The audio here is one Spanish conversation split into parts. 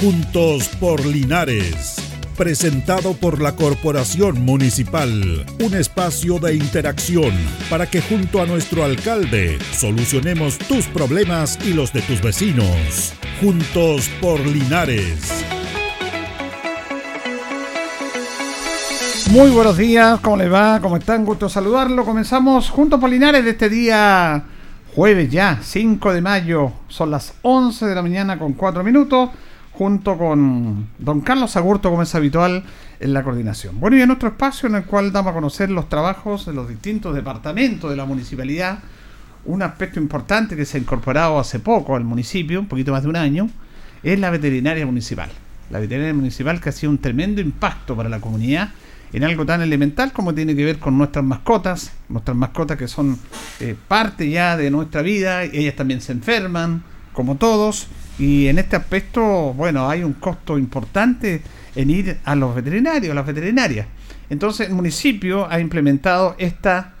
Juntos por Linares. Presentado por la Corporación Municipal. Un espacio de interacción para que junto a nuestro alcalde solucionemos tus problemas y los de tus vecinos. Juntos por Linares. Muy buenos días, ¿cómo les va? ¿Cómo están? Gusto saludarlo. Comenzamos juntos por Linares de este día jueves ya, 5 de mayo. Son las 11 de la mañana con 4 minutos, junto con don Carlos Agurto, como es habitual en la coordinación. Bueno, y en nuestro espacio en el cual damos a conocer los trabajos de los distintos departamentos de la municipalidad, un aspecto importante que se ha incorporado hace poco al municipio, un poquito más de un año, es la veterinaria municipal. La veterinaria municipal que ha sido un tremendo impacto para la comunidad en algo tan elemental como tiene que ver con nuestras mascotas, nuestras mascotas que son eh, parte ya de nuestra vida, ellas también se enferman, como todos, y en este aspecto, bueno, hay un costo importante en ir a los veterinarios, a las veterinarias. Entonces el municipio ha implementado esta,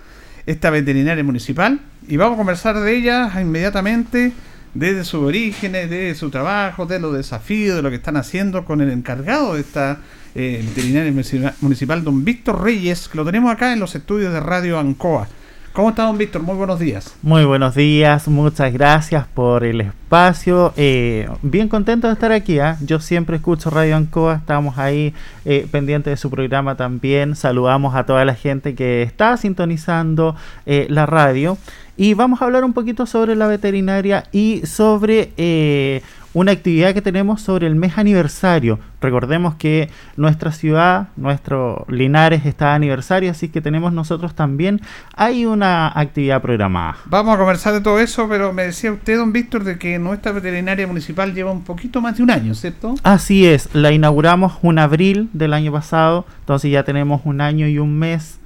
esta veterinaria municipal y vamos a conversar de ella inmediatamente desde sus orígenes, de su trabajo, de los desafíos, de lo que están haciendo con el encargado de esta eh, veterinario municipal, don Víctor Reyes, que lo tenemos acá en los estudios de Radio Ancoa. ¿Cómo está, don Víctor? Muy buenos días. Muy buenos días, muchas gracias por el espacio. Eh, bien contento de estar aquí. ¿ah? Yo siempre escucho Radio Ancoa, estamos ahí eh, pendientes de su programa también. Saludamos a toda la gente que está sintonizando eh, la radio. Y vamos a hablar un poquito sobre la veterinaria y sobre una actividad que tenemos sobre el mes aniversario. Recordemos que nuestra ciudad, nuestro Linares está de aniversario, así que tenemos nosotros también, hay una actividad programada. Vamos a conversar de todo eso, pero me decía usted, don Víctor, de que nuestra veterinaria municipal lleva un poquito más de un año, ¿cierto? Así es, la inauguramos en abril del año pasado, entonces ya tenemos un año y un mes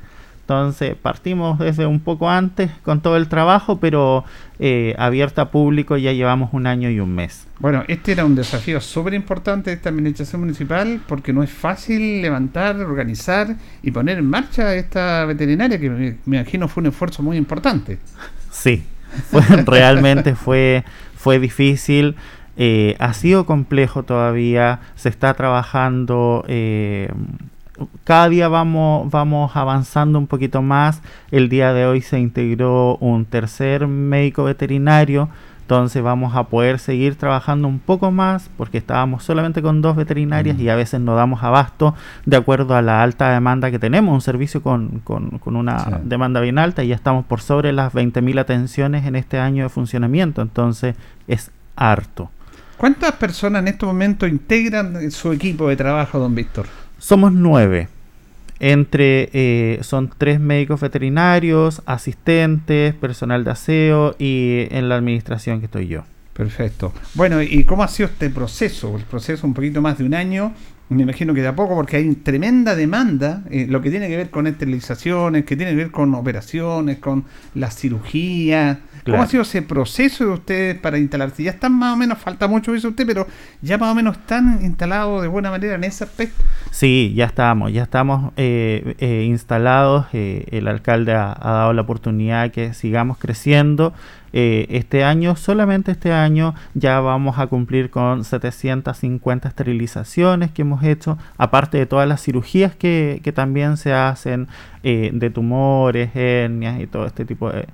entonces partimos desde un poco antes con todo el trabajo, pero eh, abierta a público ya llevamos un año y un mes. Bueno, este era un desafío súper importante de esta administración municipal porque no es fácil levantar, organizar y poner en marcha esta veterinaria que me, imagino fue un esfuerzo muy importante. Sí, realmente fue, fue difícil. Eh, ha sido complejo todavía, se está trabajando eh, cada día vamos, vamos avanzando un poquito más. El día de hoy se integró un tercer médico veterinario. Entonces vamos a poder seguir trabajando un poco más porque estábamos solamente con dos veterinarias y a veces no damos abasto de acuerdo a la alta demanda que tenemos. Un servicio con, con, una demanda bien alta y ya estamos por sobre las 20.000 atenciones en este año de funcionamiento. Entonces es harto. ¿Cuántas personas en este momento integran su equipo de trabajo, don Víctor? Somos nueve. Entre eh, son tres médicos veterinarios, asistentes, personal de aseo y en la administración que estoy yo. Perfecto. Bueno, ¿y cómo ha sido este proceso? El proceso un poquito más de un año me imagino que de a poco, porque hay tremenda demanda, eh, lo que tiene que ver con esterilizaciones, que tiene que ver con operaciones, con la ¿Cómo ha sido ese proceso de ustedes para instalarse? Ya están más o menos, falta mucho dice usted, pero ya más o menos están instalados de buena manera en ese aspecto. Sí, ya estamos, ya estamos eh, eh, instalados. el alcalde ha, ha dado la oportunidad que sigamos creciendo. Eh, este año, solamente este año, ya vamos a cumplir con 750 esterilizaciones que hemos hecho, aparte de todas las cirugías que, también se hacen eh, de tumores, hernias y todo este tipo de,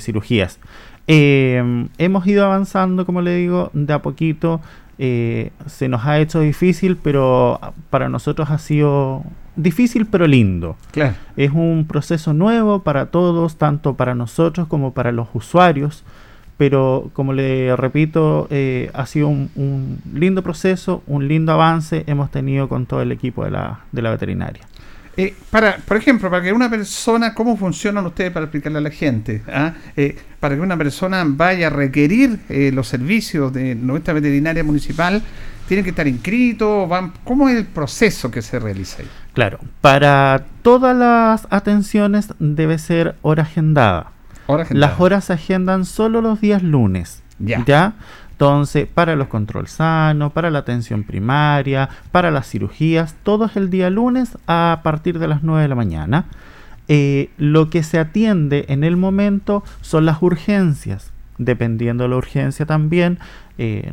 cirugías. Eh, hemos ido avanzando, como le digo, de a poquito. se nos ha hecho difícil, pero para nosotros ha sido difícil pero lindo. Es un proceso nuevo para todos, tanto para nosotros como para los usuarios, pero como le repito, eh, ha sido un, lindo proceso, un lindo avance hemos tenido con todo el equipo de la, de la veterinaria. Eh, para, por ejemplo, para que una persona, ¿cómo funcionan ustedes para explicarle a la gente? ¿Ah? Eh, para que una persona vaya a requerir los servicios de nuestra veterinaria municipal, ¿tienen que estar inscritos? Van, ¿Cómo es el proceso que se realiza ahí? Claro, para todas las atenciones debe ser hora agendada. Las horas se agendan solo los días lunes. Ya. Entonces, para los control sanos, para la atención primaria, para las cirugías, todo el día lunes a partir de las 9 de la mañana. Eh, lo que se atiende en el momento son las urgencias. dependiendo de la urgencia también. Eh,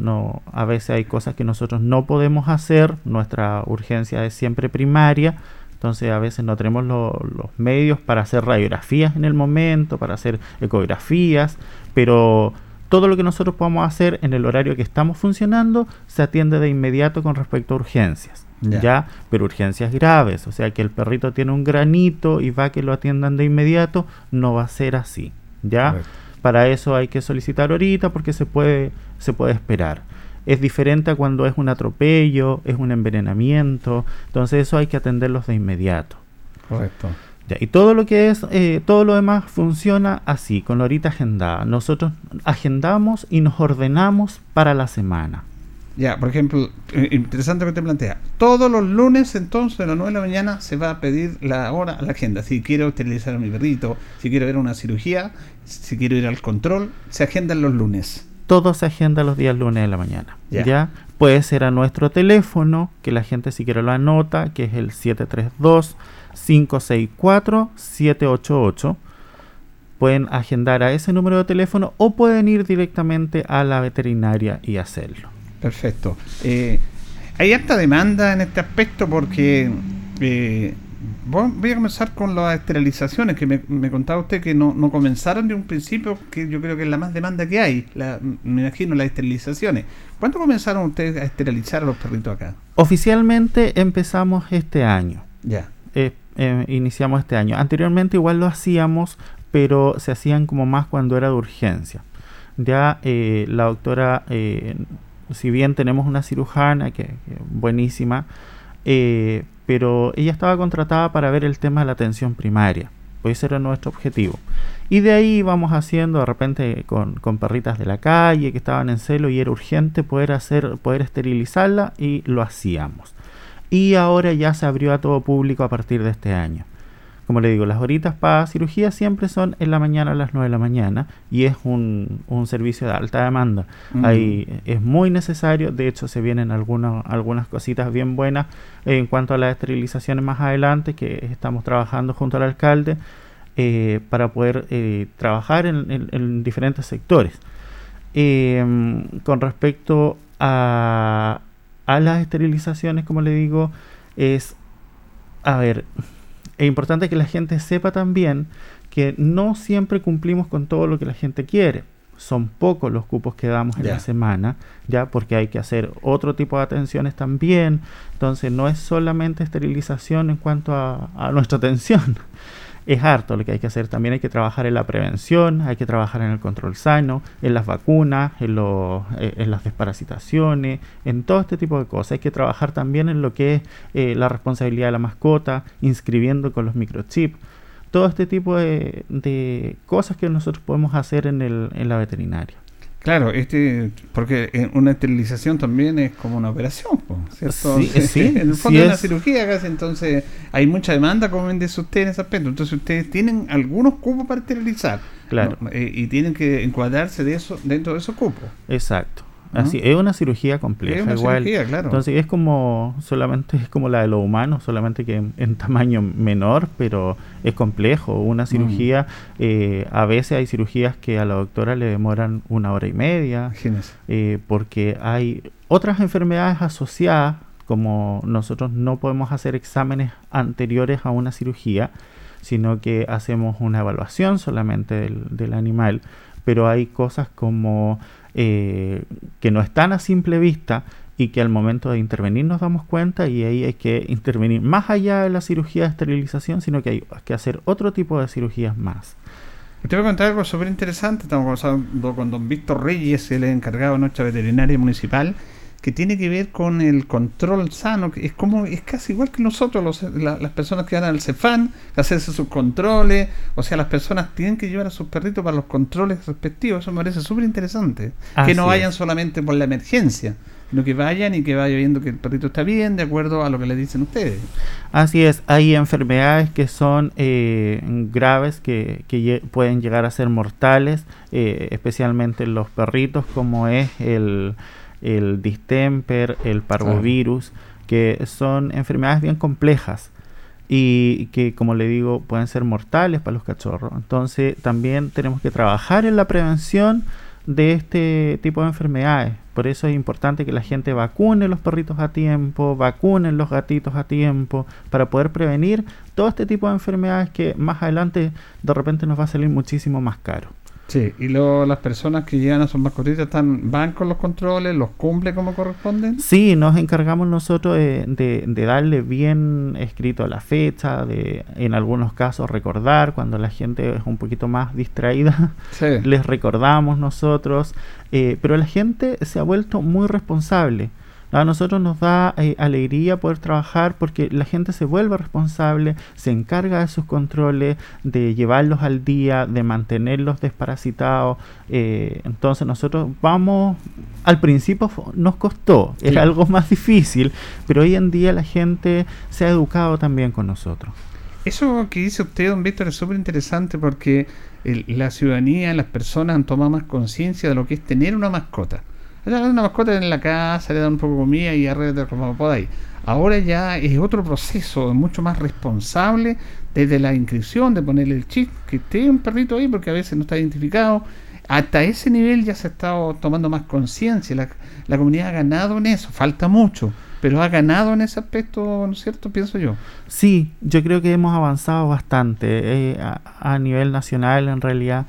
a veces hay cosas que nosotros no podemos hacer, nuestra urgencia es siempre primaria, entonces a veces no tenemos los medios para hacer radiografías en el momento, para hacer ecografías, pero todo lo que nosotros podamos hacer en el horario que estamos funcionando se atiende de inmediato con respecto a urgencias. Ya. pero urgencias graves, o sea que el perrito tiene un granito y va a que lo atiendan de inmediato, no va a ser así, ¿ya? Para eso hay que solicitar ahorita porque se puede se puede esperar. Es diferente a cuando es un atropello, es un envenenamiento, entonces eso hay que atenderlos de inmediato. Correcto y todo lo que es, eh, todo lo demás funciona así, con la horita agendada. Nosotros agendamos y nos ordenamos para la semana. Ya, por ejemplo, eh, interesante que te plantea. Todos los lunes, entonces, a las 9 de la mañana, se va a pedir la hora a la agenda. Si quiero utilizar a mi perrito, si quiero ver una cirugía, si quiero ir al control, se agendan los lunes. Todo se agenda los días lunes de la mañana. Ya. Puede ser a nuestro teléfono, que la gente si quiere lo anota, que es el 732 564-788. Pueden agendar a ese número de teléfono o pueden ir directamente a la veterinaria y hacerlo. Perfecto. Eh, hay harta demanda en este aspecto porque eh, voy a comenzar con las esterilizaciones, que me, contaba usted que no, comenzaron de un principio, que yo creo que es la más demanda que hay, me imagino las esterilizaciones. ¿Cuándo comenzaron ustedes a esterilizar a los perritos acá? Oficialmente empezamos este año. Ya. Eh, eh, iniciamos este año. Anteriormente igual lo hacíamos, pero se hacían como más cuando era de urgencia. Ya eh, la doctora, eh, si bien tenemos una cirujana que, buenísima, pero ella estaba contratada para ver el tema de la atención primaria. Pues ese era nuestro objetivo. Y de ahí íbamos haciendo de repente con, con, perritas de la calle que estaban en celo y era urgente poder hacer, poder esterilizarla y lo hacíamos y ahora ya se abrió a todo público a partir de este año. Como le digo, las horitas para cirugía siempre son en la mañana a las 9 de la mañana y es un, servicio de alta demanda. Ahí es muy necesario, de hecho se vienen algunas, algunas cositas bien buenas en cuanto a las esterilizaciones más adelante que estamos trabajando junto al alcalde eh, para poder eh, trabajar en, diferentes sectores. Em, con respecto a, a las esterilizaciones, como le digo, es, a ver, es importante que la gente sepa también que no siempre cumplimos con todo lo que la gente quiere. Son pocos los cupos que damos en la semana, ya porque hay que hacer otro tipo de atenciones también. Entonces no es solamente esterilización en cuanto a, a nuestra atención es harto lo que hay que hacer. También hay que trabajar en la prevención, hay que trabajar en el control sano, en las vacunas, en, eh, en las desparasitaciones, en todo este tipo de cosas. Hay que trabajar también en lo que es eh, la responsabilidad de la mascota, inscribiendo con los microchips. Todo este tipo de, de cosas que nosotros podemos hacer en, el, en la veterinaria. Claro, este, porque una esterilización también es como una operación, ¿cierto? Sí, sí, en el fondo es una cirugía casi, entonces hay mucha demanda, como ven, de usted en ese aspecto. Entonces ustedes tienen algunos cupos para esterilizar. Claro. Eh, y tienen que encuadrarse de eso dentro de esos cupos. Exacto. Así, es una cirugía compleja. igual. Entonces es como, solamente es como la de los humanos, solamente que en, tamaño menor, pero es complejo. Una mm. cirugía, eh, a veces hay cirugías que a la doctora le demoran una hora y media, eh, porque hay otras enfermedades asociadas, como nosotros no podemos hacer exámenes anteriores a una cirugía, sino que hacemos una evaluación solamente del, del animal, pero hay cosas como eh, que no están a simple vista y que al momento de intervenir nos damos cuenta y ahí hay que intervenir más allá de la cirugía de esterilización, sino que hay que hacer otro tipo de cirugías más. Te voy a contar algo súper interesante. Estamos conversando con don Víctor Reyes, el encargado de nuestra veterinaria municipal, que tiene que ver con el control sano, que es como es casi igual que nosotros, las personas que van al Cefán, hacerse sus controles, o sea, las personas tienen que llevar a sus perritos para los controles respectivos, eso me parece súper interesante, que no vayan solamente por la emergencia, sino que vayan y que vaya viendo que el perrito está bien, de acuerdo a lo que le dicen ustedes. Así es, hay enfermedades que son eh, graves, que, que, pueden llegar a ser mortales, eh, especialmente en los perritos, como es el el distemper, el parvovirus, que son enfermedades bien complejas y que, como le digo, pueden ser mortales para los cachorros. Entonces, también tenemos que trabajar en la prevención de este tipo de enfermedades. Por eso es importante que la gente vacune los perritos a tiempo, vacunen los gatitos a tiempo, para poder prevenir todo este tipo de enfermedades que más adelante de repente nos va a salir muchísimo más caro. Sí, y luego las personas que llegan a sus mascotitas están, van con los controles, los cumplen como corresponden. Sí, nos encargamos nosotros de, darle bien escrito la fecha, de en algunos casos recordar cuando la gente es un poquito más distraída, les recordamos nosotros, eh, pero la gente se ha vuelto muy responsable. A nosotros nos da eh, alegría poder trabajar porque la gente se vuelve responsable, se encarga de sus controles, de llevarlos al día, de mantenerlos desparasitados. Eh, entonces nosotros vamos, al principio nos costó, era algo más difícil, pero hoy en día la gente se ha educado también con nosotros. Eso que dice usted, don Víctor, es súper interesante porque la ciudadanía, las personas han tomado más conciencia de lo que es tener una mascota una mascota en la casa, le dan un poco de comida y arregla como podáis. Ahora ya es otro proceso, mucho más responsable, desde la inscripción, de ponerle el chip, que esté un perrito ahí porque a veces no está identificado. Hasta ese nivel ya se ha estado tomando más conciencia. La, la comunidad ha ganado en eso, falta mucho pero ha ganado en ese aspecto, ¿no es cierto? Pienso yo. Sí, yo creo que hemos avanzado bastante eh, a, nivel nacional, en realidad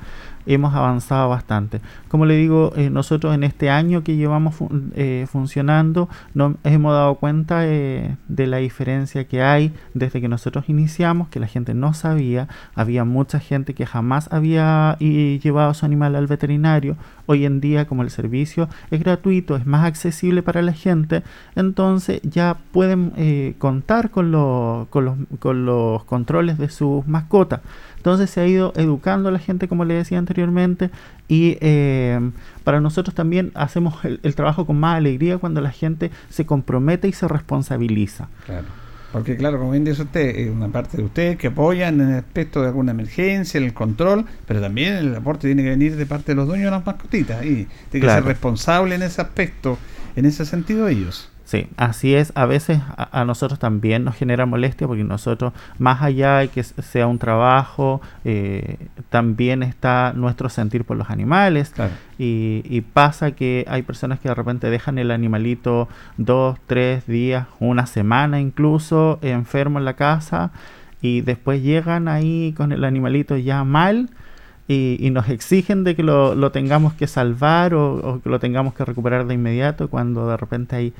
hemos avanzado bastante. Como le digo, eh, nosotros en este año que llevamos eh, funcionando, nos hemos dado cuenta eh, de la diferencia que hay desde que nosotros iniciamos, que la gente no sabía, había mucha gente que jamás había llevado su animal al veterinario. Hoy en día, como el servicio es gratuito, es más accesible para la gente, entonces ya pueden contar con, con, los, con los controles de sus mascotas. Entonces se ha ido educando a la gente, como le decía anteriormente, y eh, para nosotros también hacemos el, trabajo con más alegría cuando la gente se compromete y se responsabiliza. Claro. Porque claro, como bien dice usted, es una parte de ustedes que apoyan en el aspecto de alguna emergencia, en el control, pero también el aporte tiene que venir de parte de los dueños de las mascotitas y tiene que ser responsable en ese aspecto, en ese sentido ellos. Sí, así es. A veces a, nosotros también nos genera molestia porque nosotros, más allá de que sea un trabajo, eh, también está nuestro sentir por los animales. Y, pasa que hay personas que de repente dejan el animalito dos, tres días, una semana incluso enfermo en la casa y después llegan ahí con el animalito ya mal. Y, nos exigen de que lo, tengamos que salvar o, o, que lo tengamos que recuperar de inmediato cuando de repente hay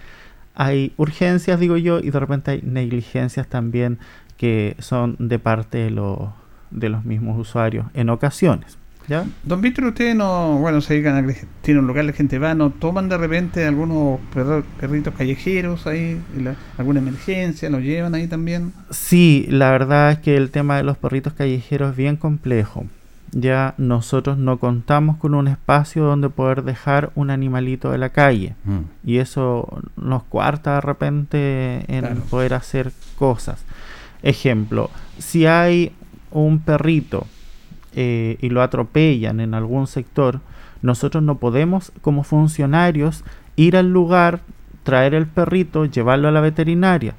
hay urgencias, digo yo, y de repente hay negligencias también que son de parte de, de los mismos usuarios en ocasiones. ¿Ya? Don Víctor, ustedes no, bueno, se dedican a, tienen un local de gente va, ¿no toman de repente algunos perritos callejeros ahí, alguna emergencia, los llevan ahí también? Sí, la verdad es que el tema de los perritos callejeros es bien complejo ya nosotros no contamos con un espacio donde poder dejar un animalito de la calle. Mm. Y eso nos cuarta de repente en poder hacer cosas. Ejemplo, si hay un perrito eh, y lo atropellan en algún sector, nosotros no podemos como funcionarios ir al lugar, traer el perrito, llevarlo a la veterinaria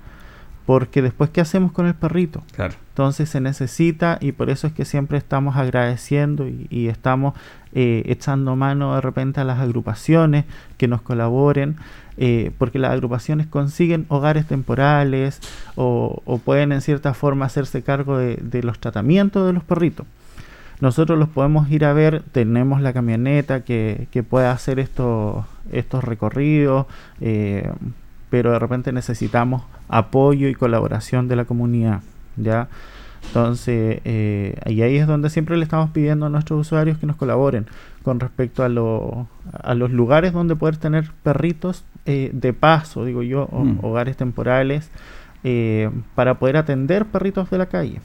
porque después, ¿qué hacemos con el perrito? Claro. Entonces se necesita y por eso es que siempre estamos agradeciendo y, estamos eh, echando mano de repente a las agrupaciones que nos colaboren, eh, porque las agrupaciones consiguen hogares temporales o, pueden en cierta forma hacerse cargo de, los tratamientos de los perritos. Nosotros los podemos ir a ver, tenemos la camioneta que, que puede hacer estos, estos recorridos, eh, pero de repente necesitamos apoyo y colaboración de la comunidad, ¿ya? Entonces, eh, y ahí es donde siempre le estamos pidiendo a nuestros usuarios que nos colaboren con respecto a, a los lugares donde poder tener perritos eh, de paso, digo yo, mm. hogares temporales, eh, para poder atender perritos de la calle.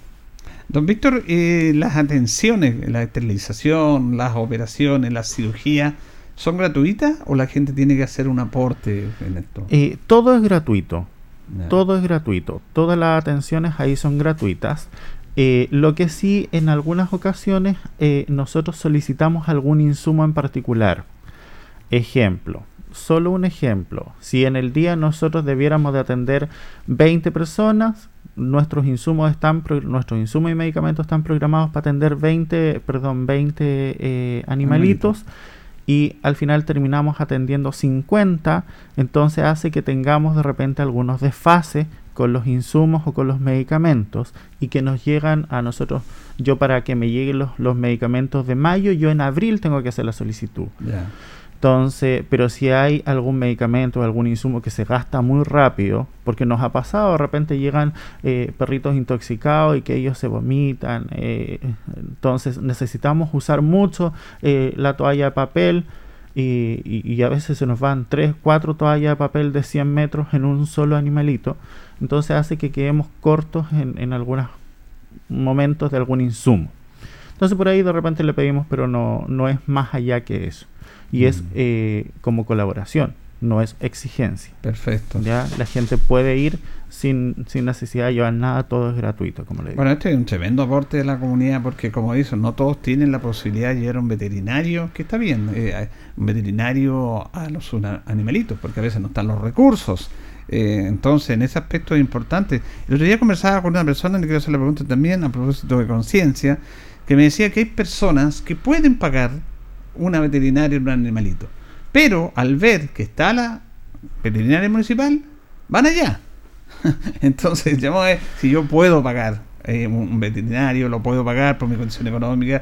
Don Víctor, las atenciones, la esterilización, las operaciones, la cirugía, ¿Son gratuitas o la gente tiene que hacer un aporte en esto? Eh, todo es gratuito. Todo es gratuito. Todas las atenciones ahí son gratuitas. Eh, lo que sí, en algunas ocasiones eh, nosotros solicitamos algún insumo en particular. Ejemplo, solo un ejemplo. Si en el día nosotros debiéramos de atender 20 personas, nuestros insumos están nuestros insumos y medicamentos están programados para atender 20, perdón, 20 animalitos y al final terminamos atendiendo 50, entonces hace que tengamos de repente algunos desfases con los insumos o con los medicamentos y que nos llegan a nosotros, yo para que me lleguen los, los medicamentos de mayo, yo en abril tengo que hacer la solicitud. Entonces, pero si hay algún medicamento algún insumo que se gasta muy rápido, porque nos ha pasado, de repente llegan eh, perritos intoxicados y que ellos se vomitan, eh, entonces necesitamos usar mucho eh, la toalla de papel y, a veces se nos van 3, 4 toallas de papel de 100 metros en un solo animalito, entonces hace que quedemos cortos en, en algunos momentos de algún insumo. Entonces por ahí de repente le pedimos, pero no, no es más allá que eso y es eh, como colaboración, no es exigencia. Perfecto. Ya la gente puede ir sin, sin necesidad de llevar nada, todo es gratuito, como le digo. Bueno, este es un tremendo aporte de la comunidad porque, como dicen, no todos tienen la posibilidad de llevar un veterinario, que está bien, eh, un veterinario a los animalitos, porque a veces no están los recursos. Eh, entonces, en ese aspecto es importante. El otro día conversaba con una persona, le quiero hacer la pregunta también a propósito de conciencia, que me decía que hay personas que pueden pagar una veterinaria en un animalito. Pero al ver que está la veterinaria municipal, van allá. Entonces, si yo puedo pagar eh, un veterinario, lo puedo pagar por mi condición económica,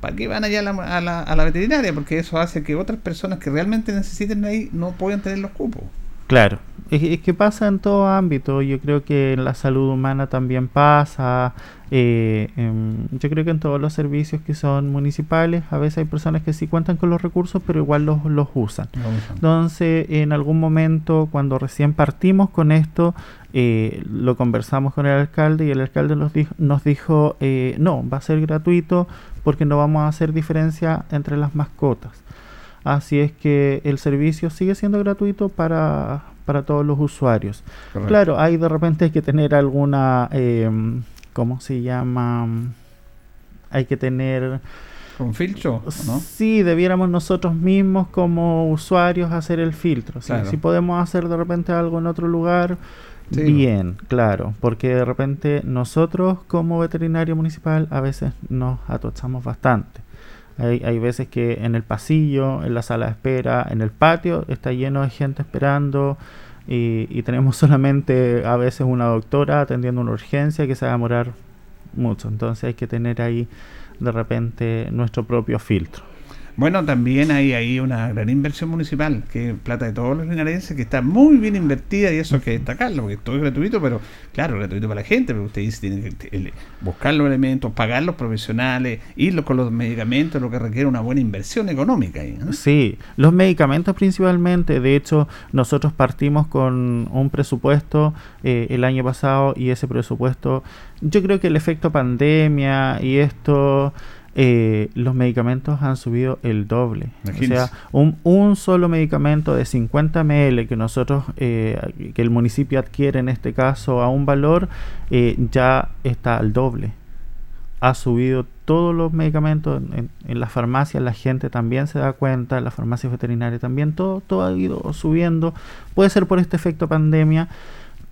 ¿para qué van allá a la, a, la, a la, veterinaria? Porque eso hace que otras personas que realmente necesiten ahí no puedan tener los cupos. Claro, es, que pasa en todo ámbito, yo creo que en la salud humana también pasa, eh, yo creo que en todos los servicios que son municipales, a veces hay personas que sí cuentan con los recursos, pero igual los, los usan. Entonces, en algún momento, cuando recién partimos con esto, eh, lo conversamos con el alcalde y el alcalde nos dijo, nos dijo eh, no, va a ser gratuito porque no vamos a hacer diferencia entre las mascotas. Así es que el servicio sigue siendo gratuito para, para todos los usuarios. Claro, hay de repente hay que tener alguna, eh, ¿cómo se llama? Hay que tener... ¿Un filtro? ¿no? Sí, debiéramos nosotros mismos como usuarios hacer el filtro. Si podemos hacer de repente algo en otro lugar, bien, claro, porque de repente nosotros como veterinario municipal a veces nos atochamos bastante. Hay, hay, veces que en el pasillo, en la sala de espera, en el patio está lleno de gente esperando y, tenemos solamente a veces una doctora atendiendo una urgencia que se va a demorar mucho. Entonces hay que tener ahí de repente nuestro propio filtro. Bueno, también hay ahí una gran inversión municipal, que es plata de todos los linarenses, que está muy bien invertida y eso hay que destacarlo, porque todo es gratuito, pero claro, gratuito para la gente, pero usted dice, tiene que buscar los elementos, pagar los profesionales, ir con los medicamentos, lo que requiere una buena inversión económica. Ahí, Sí, los medicamentos principalmente, de hecho, nosotros partimos con un presupuesto eh, el año pasado y ese presupuesto, yo creo que el efecto pandemia y esto eh, los medicamentos han subido el doble. O sea, un, solo medicamento de 50 ml que nosotros, eh, que el municipio adquiere en este caso a un valor, eh, ya está al doble. Ha subido todos los medicamentos en, en las farmacias, la gente también se da cuenta, en las farmacias veterinarias también, todo, todo ha ido subiendo. Puede ser por este efecto pandemia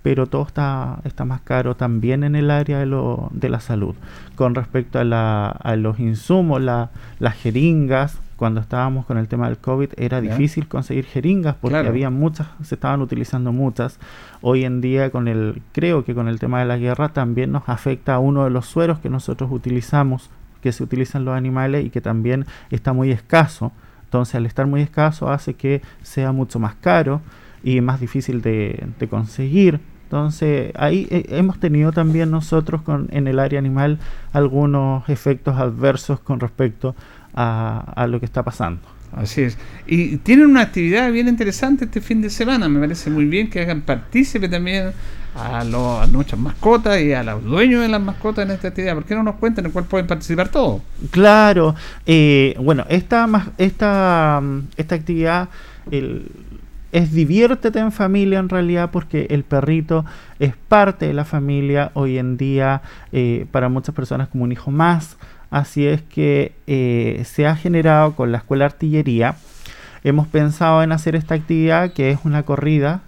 pero todo está, está más caro también en el área de, lo, de la salud. Con respecto a, la, a los insumos, la, las jeringas, cuando estábamos con el tema del COVID era difícil conseguir jeringas porque había muchas, se estaban utilizando muchas. Hoy en día con el, creo que con el tema de la guerra también nos afecta a uno de los sueros que nosotros utilizamos, que se utilizan los animales y que también está muy escaso. Entonces al estar muy escaso hace que sea mucho más caro y más difícil de, de conseguir. Entonces, ahí eh, hemos tenido también nosotros con, en el área animal algunos efectos adversos con respecto a, lo que está pasando. Así es. Y tienen una actividad bien interesante este fin de semana. Me parece muy bien que hagan partícipe también a, los, nuestras mascotas y a los dueños de las mascotas en esta actividad. ¿Por qué no nos cuentan en cuál pueden participar todos? Claro. Eh, bueno, esta, esta, esta actividad... El, es diviértete en familia en realidad porque el perrito es parte de la familia hoy en día eh, para muchas personas como un hijo más. Así es que eh, se ha generado con la escuela artillería. Hemos pensado en hacer esta actividad que es una corrida.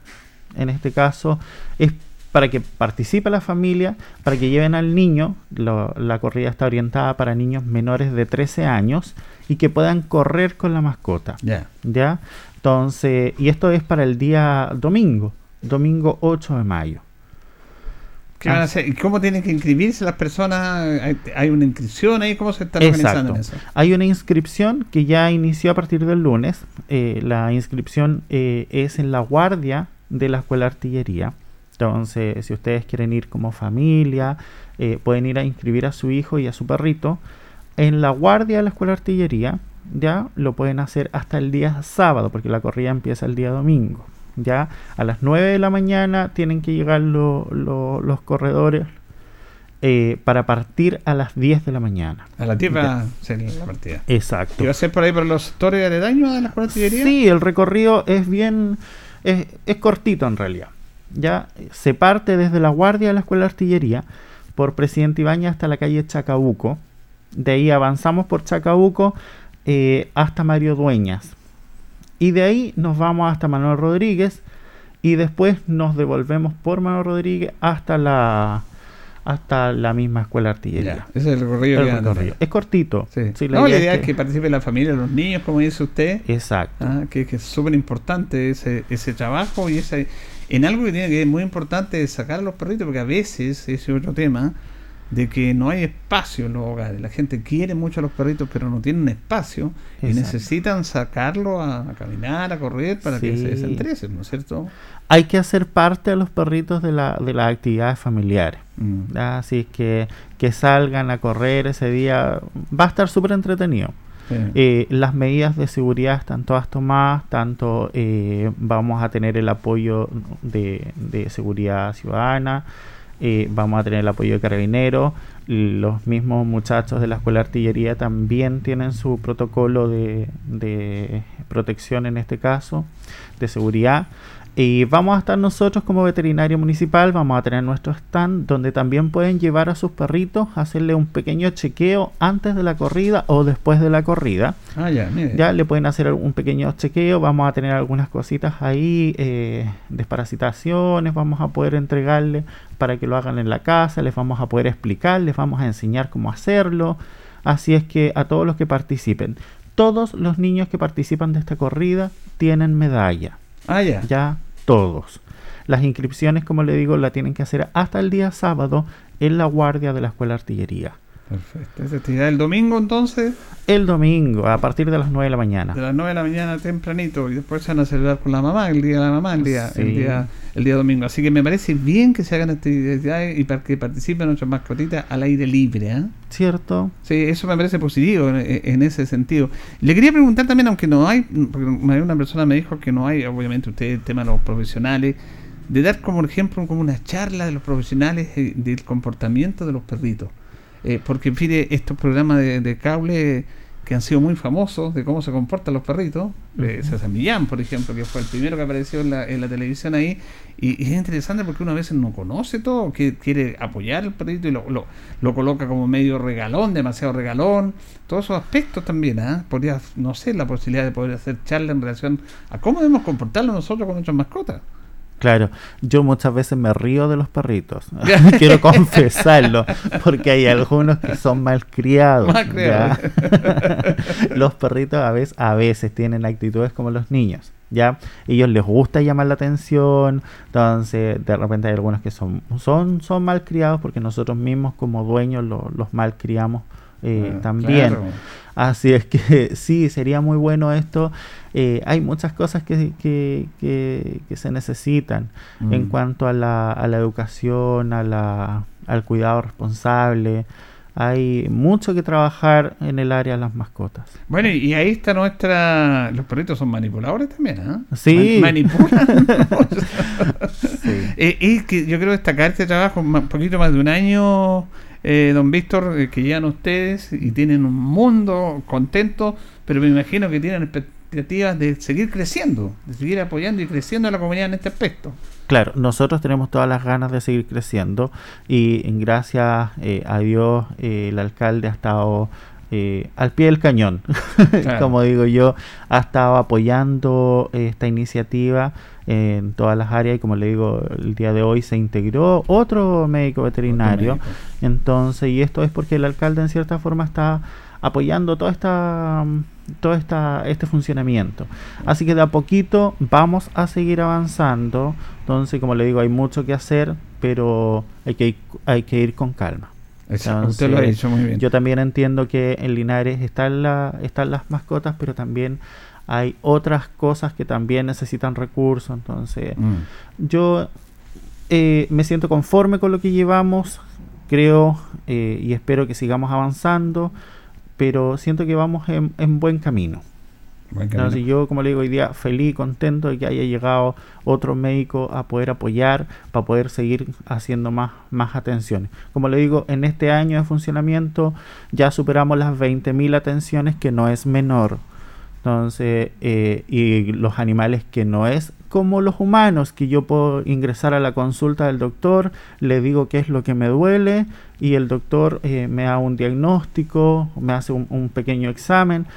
En este caso es para que participe la familia, para que lleven al niño. la corrida está orientada para niños menores de 13 años y que puedan correr con la mascota. ¿Ya? Entonces, y esto es para el día domingo, domingo 8 de mayo. ¿Qué van a hacer? ¿Y cómo tienen que inscribirse las personas? ¿Hay, una inscripción ahí? ¿Cómo se está organizando eso? Hay una inscripción que ya inició a partir del lunes. Eh, la inscripción eh, es en la guardia de la Escuela de Artillería. Entonces, si ustedes quieren ir como familia, eh, pueden ir a inscribir a su hijo y a su perrito en la guardia de la Escuela de Artillería. Ya lo pueden hacer hasta el día sábado, porque la corrida empieza el día domingo. Ya a las 9 de la mañana tienen que llegar los corredores eh, para partir a las 10 de la mañana. A las 10 va a ser la partida. Exacto. ¿Y va a ser por ahí por los sectores aledaños de la Escuela de Artillería? Sí, el recorrido es bien, es, es cortito en realidad ya se parte desde la guardia de la Escuela de Artillería por Presidente Ibañez hasta la calle Chacabuco. De ahí avanzamos por Chacabuco eh, hasta Mario Dueñas. Y de ahí nos vamos hasta Manuel Rodríguez y después nos devolvemos por Manuel Rodríguez hasta la hasta la misma escuela de artillería. ese es el recorrido, Es cortito. la, idea es que, participe la familia, los niños, como dice usted. Exacto. Ah, que, es súper importante ese, ese trabajo y ese, en algo que tiene que ser muy importante es sacar a los perritos, porque a veces, ese es otro tema, de que no hay espacio en los hogares. La gente quiere mucho a los perritos, pero no tienen espacio y necesitan sacarlo a, caminar, a correr para que se desentresen, ¿no es cierto? Hay que hacer parte a los perritos de, la, de las actividades familiares. Mm. Así que que salgan a correr ese día va a estar súper entretenido. Eh, las medidas de seguridad están todas tomadas, tanto eh, vamos a tener el apoyo de, seguridad ciudadana, eh, vamos a tener el apoyo de carabineros, los mismos muchachos de la escuela de artillería también tienen su protocolo de, de protección en este caso, de seguridad. Y vamos a estar nosotros como veterinario municipal, vamos a tener nuestro stand donde también pueden llevar a sus perritos, hacerle un pequeño chequeo antes de la corrida o después de la corrida. Ah, ya, ya le pueden hacer un pequeño chequeo, vamos a tener algunas cositas ahí, eh, desparasitaciones, vamos a poder entregarle para que lo hagan en la casa, les vamos a poder explicar, les vamos a enseñar cómo hacerlo. Así es que a todos los que participen, todos los niños que participan de esta corrida tienen medalla. Ah, ya. Ya todos. Las inscripciones, como le digo, la tienen que hacer hasta el día sábado en la guardia de la Escuela de Artillería. Perfecto. ¿Esa actividad el domingo entonces? El domingo, a partir de las 9 de la mañana. De las 9 de la mañana tempranito y después se van a celebrar con la mamá, el día de la mamá, el día, el día, el día domingo. Así que me parece bien que se hagan actividades y para que participen nuestras mascotitas al aire libre. ¿eh? ¿Cierto? Sí, eso me parece positivo en, ese sentido. Le quería preguntar también, aunque no hay, porque una persona me dijo que no hay, obviamente usted, el tema de los profesionales, de dar como ejemplo como una charla de los profesionales eh, del comportamiento de los perritos eh, porque en estos programas de, cable que han sido muy famosos de cómo se comportan los perritos, eh, César Millán, por ejemplo, que fue el primero que apareció en la, en la televisión ahí, y, es interesante porque uno a veces no conoce todo, que quiere apoyar al perrito y lo, lo, coloca como medio regalón, demasiado regalón, todos esos aspectos también, ¿ah? podría, no sé, la posibilidad de poder hacer charla en relación a cómo debemos comportarlo nosotros con nuestras mascotas. Claro, yo muchas veces me río de los perritos. Quiero confesarlo, porque hay algunos que son malcriados. los perritos a veces, a veces tienen actitudes como los niños. ¿ya? Ellos les gusta llamar la atención, entonces de repente hay algunos que son, son, son malcriados porque nosotros mismos como dueños los malcriamos eh, ah, también. Así es que sí, sería muy bueno esto. Eh, hay muchas cosas que, que, que, se necesitan en mm. cuanto a la, a la educación, a la, al cuidado responsable. Hay mucho que trabajar en el área de las mascotas. Bueno, y ahí está nuestra... Los perritos son manipuladores también, ¿ah? Sí. manipulan. Eh, y que yo quiero destacar este trabajo, un poquito más de un año eh, don Víctor, eh, que llegan ustedes y tienen un mundo contento, pero me imagino que tienen expectativas de seguir creciendo, de seguir apoyando y creciendo a la comunidad en este aspecto. Claro, nosotros tenemos todas las ganas de seguir creciendo y gracias eh, a Dios el alcalde ha estado eh, al pie del cañón, como digo yo, ha estado apoyando esta iniciativa en todas las áreas y como le digo, el día de hoy se integró otro médico veterinario. Entonces, y esto es porque el alcalde en cierta forma está apoyando toda esta todo esta, este funcionamiento. Así que de a poquito vamos a seguir avanzando. Entonces, como le digo, hay mucho que hacer, pero hay que, hay que ir con calma. Usted lo ha dicho muy bien. Yo también entiendo que en Linares están, la, están las mascotas, pero también hay otras cosas que también necesitan recursos. Entonces, mm. yo eh, me siento conforme con lo que llevamos, creo eh, y espero que sigamos avanzando pero siento que vamos en, buen camino. Entonces yo, como le digo hoy día, feliz, contento de que haya llegado otro médico a poder apoyar, para poder seguir haciendo más, más atenciones. Como le digo, en este año de funcionamiento ya superamos las 20.000 atenciones, que no es menor. Entonces, eh, y los animales que no es como los humanos, que yo puedo ingresar a la consulta del doctor, le digo qué es lo que me duele y el doctor eh, me da un diagnóstico, me hace un pequeño examen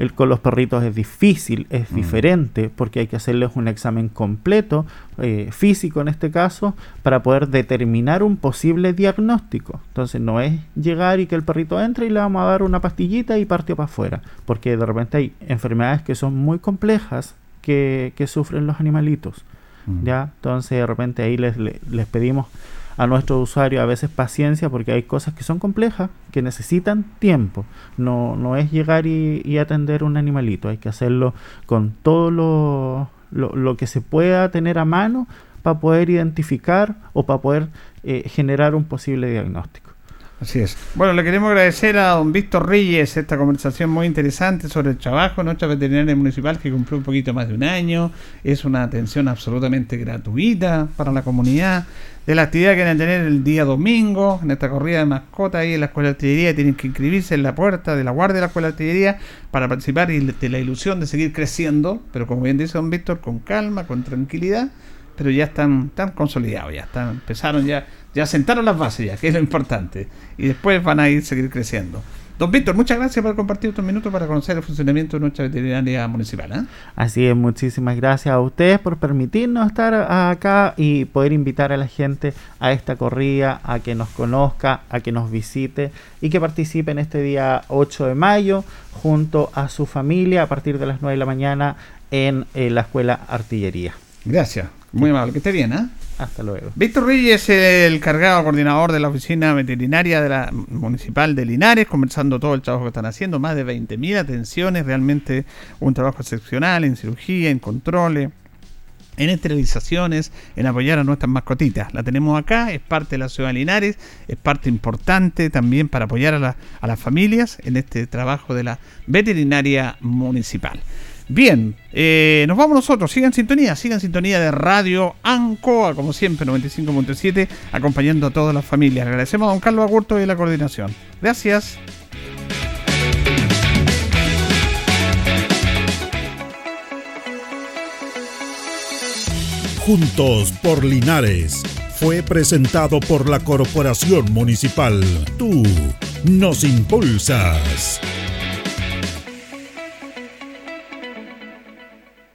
el, con los perritos es difícil, es mm. diferente, porque hay que hacerles un examen completo, eh, físico en este caso, para poder determinar un posible diagnóstico. Entonces no es llegar y que el perrito entre y le vamos a dar una pastillita y partió para afuera, porque de repente hay enfermedades que son muy complejas que, sufren los animalitos. Mm. ¿ya? Entonces de repente ahí les, les pedimos a nuestro usuario a veces paciencia porque hay cosas que son complejas, que necesitan tiempo. No, no es llegar y, atender un animalito, hay que hacerlo con todo lo, lo, que se pueda tener a mano para poder identificar o para poder eh, generar un posible diagnóstico. Así es. Bueno, le queremos agradecer a don Víctor Reyes esta conversación muy interesante sobre el trabajo nuestra veterinaria municipal que cumplió un poquito más de un año. Es una atención absolutamente gratuita para la comunidad. De la actividad que van a tener el día domingo, en esta corrida de mascotas ahí en la Escuela de Artillería, tienen que inscribirse en la puerta de la guardia de la Escuela de Artillería para participar y de la ilusión de seguir creciendo, pero como bien dice don Víctor, con calma, con tranquilidad pero ya están, tan consolidados, ya están, empezaron ya, ya sentaron las bases ya, que es lo importante. Y después van a ir seguir creciendo. Don Víctor, muchas gracias por compartir estos minutos para conocer el funcionamiento de nuestra veterinaria municipal. ¿eh? Así es, muchísimas gracias a ustedes por permitirnos estar acá y poder invitar a la gente a esta corrida, a que nos conozca, a que nos visite y que participe en este día 8 de mayo junto a su familia a partir de las 9 de la mañana en eh, la Escuela Artillería. Gracias. Muy amable, que esté bien, ¿eh? Hasta luego. Víctor Reyes, el cargado coordinador de la oficina veterinaria de la municipal de Linares, conversando todo el trabajo que están haciendo, más de 20.000 atenciones, realmente un trabajo excepcional en cirugía, en controles, en esterilizaciones, en apoyar a nuestras mascotitas. La tenemos acá, es parte de la ciudad de Linares, es parte importante también para apoyar a, a las familias en este trabajo de la veterinaria municipal. Bien, eh, nos vamos nosotros. Sigan sintonía, sigan sintonía de Radio Ancoa, como siempre, 95.7, acompañando a todas las familias. agradecemos a don Carlos Agurto y la coordinación. Gracias. Juntos por Linares fue presentado por la Corporación Municipal. Tú nos impulsas.